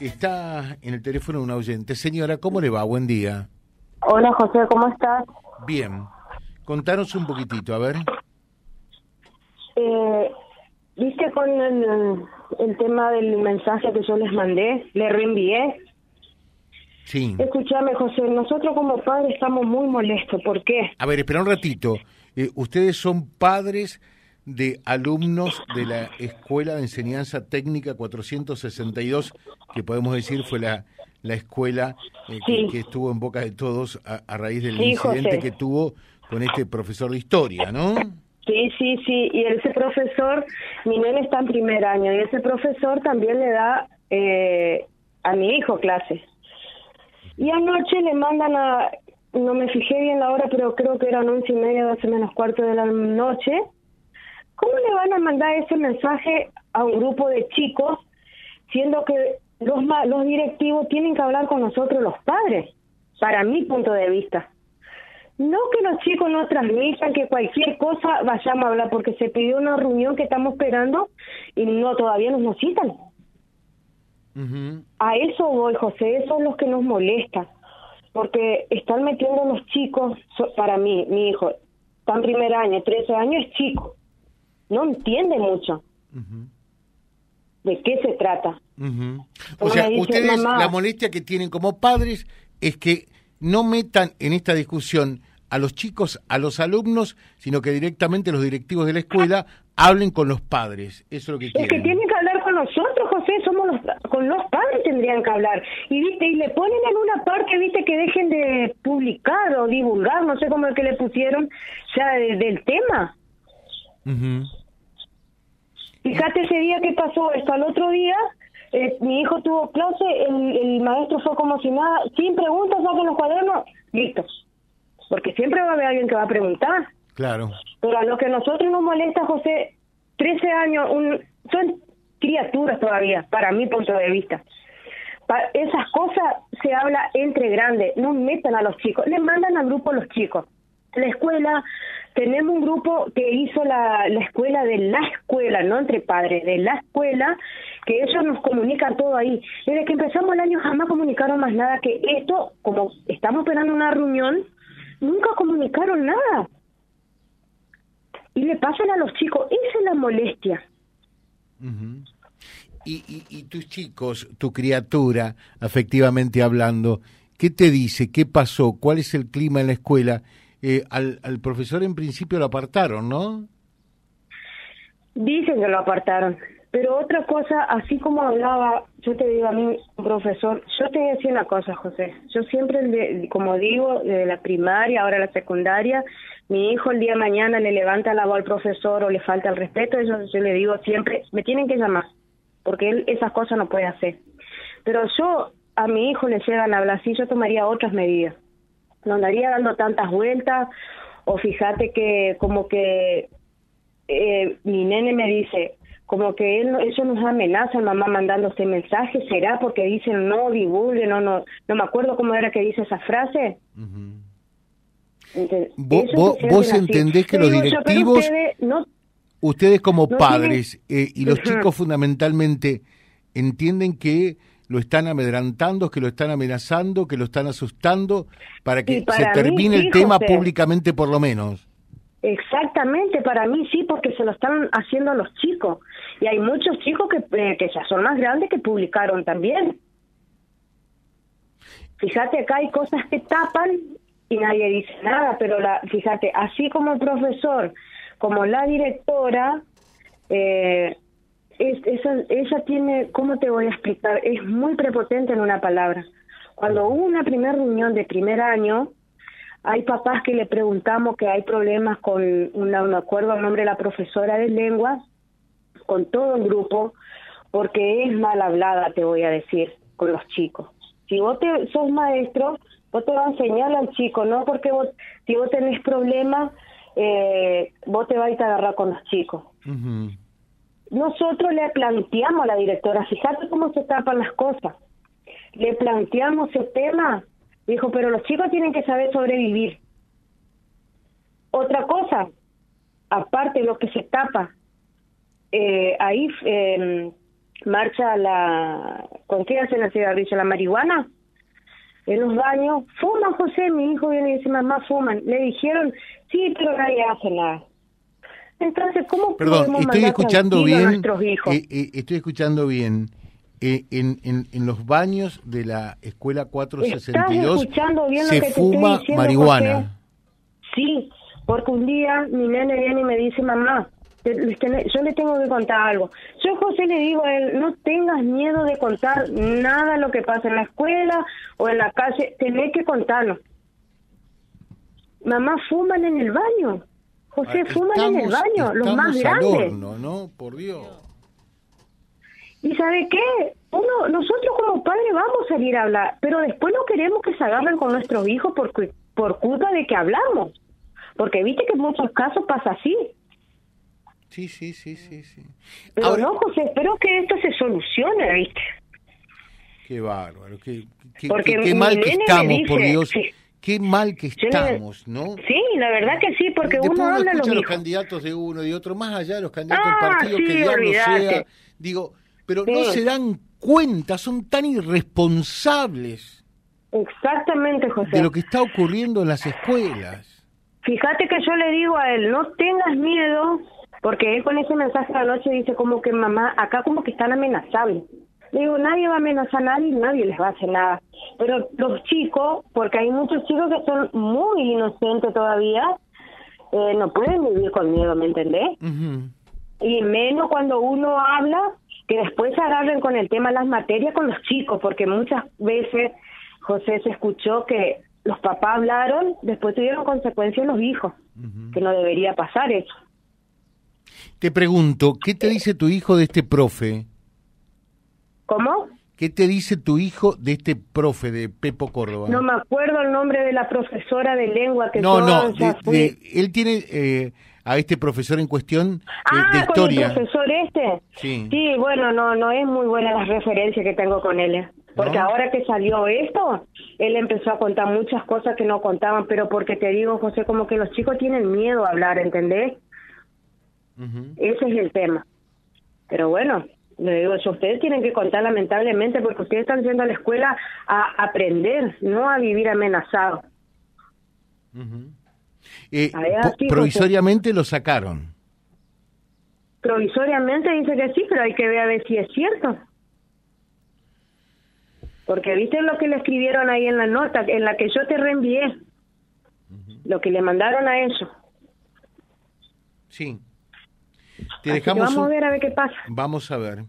Está en el teléfono un oyente. Señora, ¿cómo le va? Buen día. Hola José, ¿cómo estás? Bien. Contanos un poquitito, a ver. Eh, ¿Viste con el, el tema del mensaje que yo les mandé? Le reenvié. Sí. Escúchame, José, nosotros como padres estamos muy molestos. ¿Por qué? A ver, espera un ratito. Eh, ustedes son padres de alumnos de la Escuela de Enseñanza Técnica 462, que podemos decir fue la, la escuela eh, que, estuvo en boca de todos a, a raíz del Sí, incidente José. que tuvo con este profesor de historia, ¿no? Sí, sí, sí. Y ese profesor, mi nene está en primer año, y ese profesor también le da eh, a mi hijo clases. Y anoche le mandan a, no me fijé bien la hora, pero creo que eran once y media, doce menos cuarto de la noche. ¿Cómo le van a mandar ese mensaje a un grupo de chicos, siendo que los, los directivos tienen que hablar con nosotros los padres? Para mi punto de vista. No que los chicos no transmitan que cualquier cosa vayamos a hablar, porque se pidió una reunión que estamos esperando y no todavía nos nos citan. A eso voy, José, eso es lo que nos molesta, porque están metiendo a los chicos, para mí, mi hijo, en primer año, 13 años, es chico, no entiende mucho de qué se trata. O sea, ustedes mamá. la molestia que tienen como padres es que no metan en esta discusión a los chicos, a los alumnos, sino que directamente los directivos de la escuela hablen con los padres. Eso es lo que Es quieren. que tienen que hablar con nosotros, José, somos los, con los padres tendrían que hablar. Y viste, y le ponen en una parte, viste, que dejen de publicar o divulgar, no sé cómo es que le pusieron, ya de- del tema. Ujú. Fíjate ese día que pasó esto, al otro día, eh, mi hijo tuvo clase, el, el maestro fue como si nada, sin preguntas, saquen los cuadernos, listo. Porque siempre va a haber alguien que va a preguntar. Claro. Pero a lo que a nosotros nos molesta, José, 13 años, un, son criaturas todavía, para mi punto de vista. Esas cosas se habla entre grandes, no metan a los chicos, le mandan al grupo a los chicos. La escuela, tenemos un grupo que hizo la, la escuela de la escuela, no entre padres, de la escuela, que ellos nos comunican todo ahí. Desde que empezamos el año jamás comunicaron más nada que esto, como estamos esperando una reunión, nunca comunicaron nada y le pasan a los chicos. Esa es la molestia. Ujú. y, y, y tus chicos, tu criatura, afectivamente hablando, ¿qué te dice? ¿Qué pasó? ¿Cuál es el clima en la escuela? Eh, al, al profesor en principio lo apartaron, ¿no? Dicen que lo apartaron. Pero otra cosa, así como hablaba, yo te digo a mí, profesor, yo te voy a decir una cosa, José. Yo siempre, como digo, desde la primaria, ahora la secundaria, mi hijo el día de mañana le levanta la voz al profesor o le falta el respeto, yo, yo le digo siempre, me tienen que llamar, porque él esas cosas no puede hacer. Pero yo, a mi hijo le llegan a hablar así, yo tomaría otras medidas. No andaría dando tantas vueltas, o fíjate que como que eh, mi nene me dice, como que él, eso nos amenaza, mamá mandando este mensaje, ¿será porque dicen no divulgue, no, no, no me acuerdo cómo era que dice esa frase? Vos- vos- entendés que los directivos- ustedes no, Ustedes como No padres eh, y los chicos fundamentalmente entienden que lo están amedrantando, que lo están amenazando, que lo están asustando para que para se termine el tema públicamente por lo menos. Exactamente, para mí sí, porque se lo están haciendo a los chicos. Y hay muchos chicos que, eh, que ya son más grandes que publicaron también. Fíjate, acá hay cosas que tapan y nadie dice nada, pero la, fíjate, así como el profesor, como la directora, eh, es, esa, ella tiene, ¿cómo te voy a explicar? Es muy prepotente en una palabra. Cuando hubo una primera reunión de primer año, hay papás que le preguntamos que hay problemas con, una, me acuerdo el nombre de la profesora de lengua, con todo el grupo, porque es mal hablada, te voy a decir, con los chicos. Si vos te, sos maestro, vos te vas a enseñar al chico, no porque vos, si vos tenés problemas, eh, vos te vas a agarrar con los chicos. Nosotros le planteamos a la directora, fíjate cómo se tapan las cosas. Le planteamos el tema, dijo, pero los chicos tienen que saber sobrevivir. Otra cosa, aparte de lo que se tapa, eh, ahí eh, marcha la... ¿Con qué hacen la cigarrilla? ¿La marihuana? En los baños. Fuman, José. Mi hijo viene y dice, mamá, fuman. Le dijeron, sí, pero nadie hace nada. Entonces, ¿cómo Perdón, podemos estoy escuchando tranquilo a bien. nuestros hijos? eh, eh, estoy escuchando bien. Eh, en, en, en los baños de la escuela 462 escuchando bien lo se que te estoy fuma diciendo, marihuana. José? Sí, porque un día mi nene viene y me dice, mamá, yo le tengo que contar algo. Yo, José, le digo a él, no tengas miedo de contar nada lo que pasa en la escuela o en la calle, tenés que contarlo. Mamá, fuman en el baño. José, Ah, fuman en el baño, los más al grandes. horno, ¿no? Por Dios. ¿Y sabe qué? Uno, nosotros como padres vamos a salir a hablar, pero después no queremos que se agarren con nuestros hijos por, por culpa de que hablamos. Porque viste que en muchos casos pasa así. Sí, sí, sí, sí, sí. Pero Ahora- no, José, espero que esto se solucione, ¿viste? Qué bárbaro, qué, qué- Porque qué- qué mi mal que estamos, por Dios. sí. Qué mal que estamos, ¿no? Sí, la verdad que sí, porque Después uno uno habla escucha los candidatos de uno y otro, más allá de los candidatos Ah, del partido, sí, que diablo olvidate. sea. Digo, pero no se dan cuenta, son tan irresponsables Exactamente, José. de lo que está ocurriendo en las escuelas. Fíjate que yo le digo a él, no tengas miedo, porque él con ese mensaje de la noche dice como que mamá, acá como que están amenazando. Le digo, nadie va a amenazar a nadie nadie les va a hacer nada. Pero los chicos, porque hay muchos chicos que son muy inocentes todavía, eh, no pueden vivir con miedo, ¿me entendés? Ujú. Y menos cuando uno habla, que después se agarren con el tema de las materias con los chicos, porque muchas veces, José, se escuchó que los papás hablaron, después tuvieron consecuencias los hijos, que no debería pasar eso. Te pregunto, ¿qué te dice tu hijo de este profe? ¿Qué te dice tu hijo de este profe de Pepo Córdoba? No me acuerdo el nombre de la profesora de lengua que no, no, de- de- él tiene eh, a este profesor en cuestión eh, Ah, de con el historia. profesor este. Sí. Sí, bueno, no, no es muy buena la referencia que tengo con él. eh. Porque ¿No? ahora que salió esto, él empezó a contar muchas cosas que no contaban, pero porque te digo, José, como que los chicos tienen miedo a hablar, ¿entendés? Ujú. Ese es el tema. Pero bueno, le digo, yo, ustedes tienen que contar lamentablemente porque ustedes están yendo a la escuela a aprender, no a vivir amenazados. Eh, José. provisoriamente lo sacaron. Provisoriamente dice que sí, pero hay que ver a ver si es cierto. Porque viste lo que le escribieron ahí en la nota, en la que yo te reenvié. Lo que le mandaron a ellos. Sí. Te Así dejamos vamos un- a ver a ver qué pasa. Vamos a ver.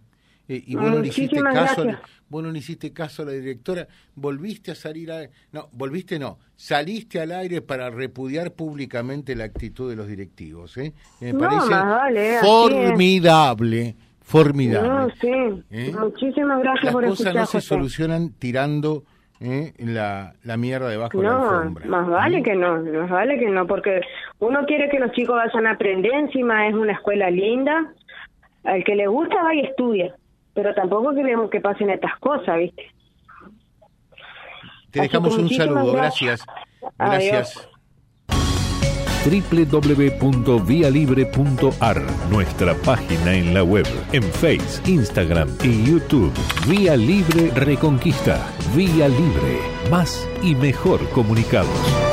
Eh, y vos no le hiciste caso, gracias. vos no le hiciste caso a la directora, volviste a salir a no, volviste no, saliste al aire para repudiar públicamente la actitud de los directivos, ¿eh? Me No, parece vale, formidable, formidable. No, sí. ¿Eh? Muchísimas gracias Las por cosas escuchar, no se José. solucionan tirando ¿eh? la, la mierda debajo de la No, alfombra. más vale ¿eh? que no, más vale que no, porque uno quiere que los chicos vayan a aprender, encima es una escuela linda, al que le gusta va y estudia, pero tampoco queremos que pasen estas cosas, ¿viste? Te Así dejamos un saludo, gracias. gracias. Gracias. www.vialibre.ar, nuestra página en la web, en Face, Instagram y YouTube. Vía Libre Reconquista. Vía Libre. Más y mejor comunicados.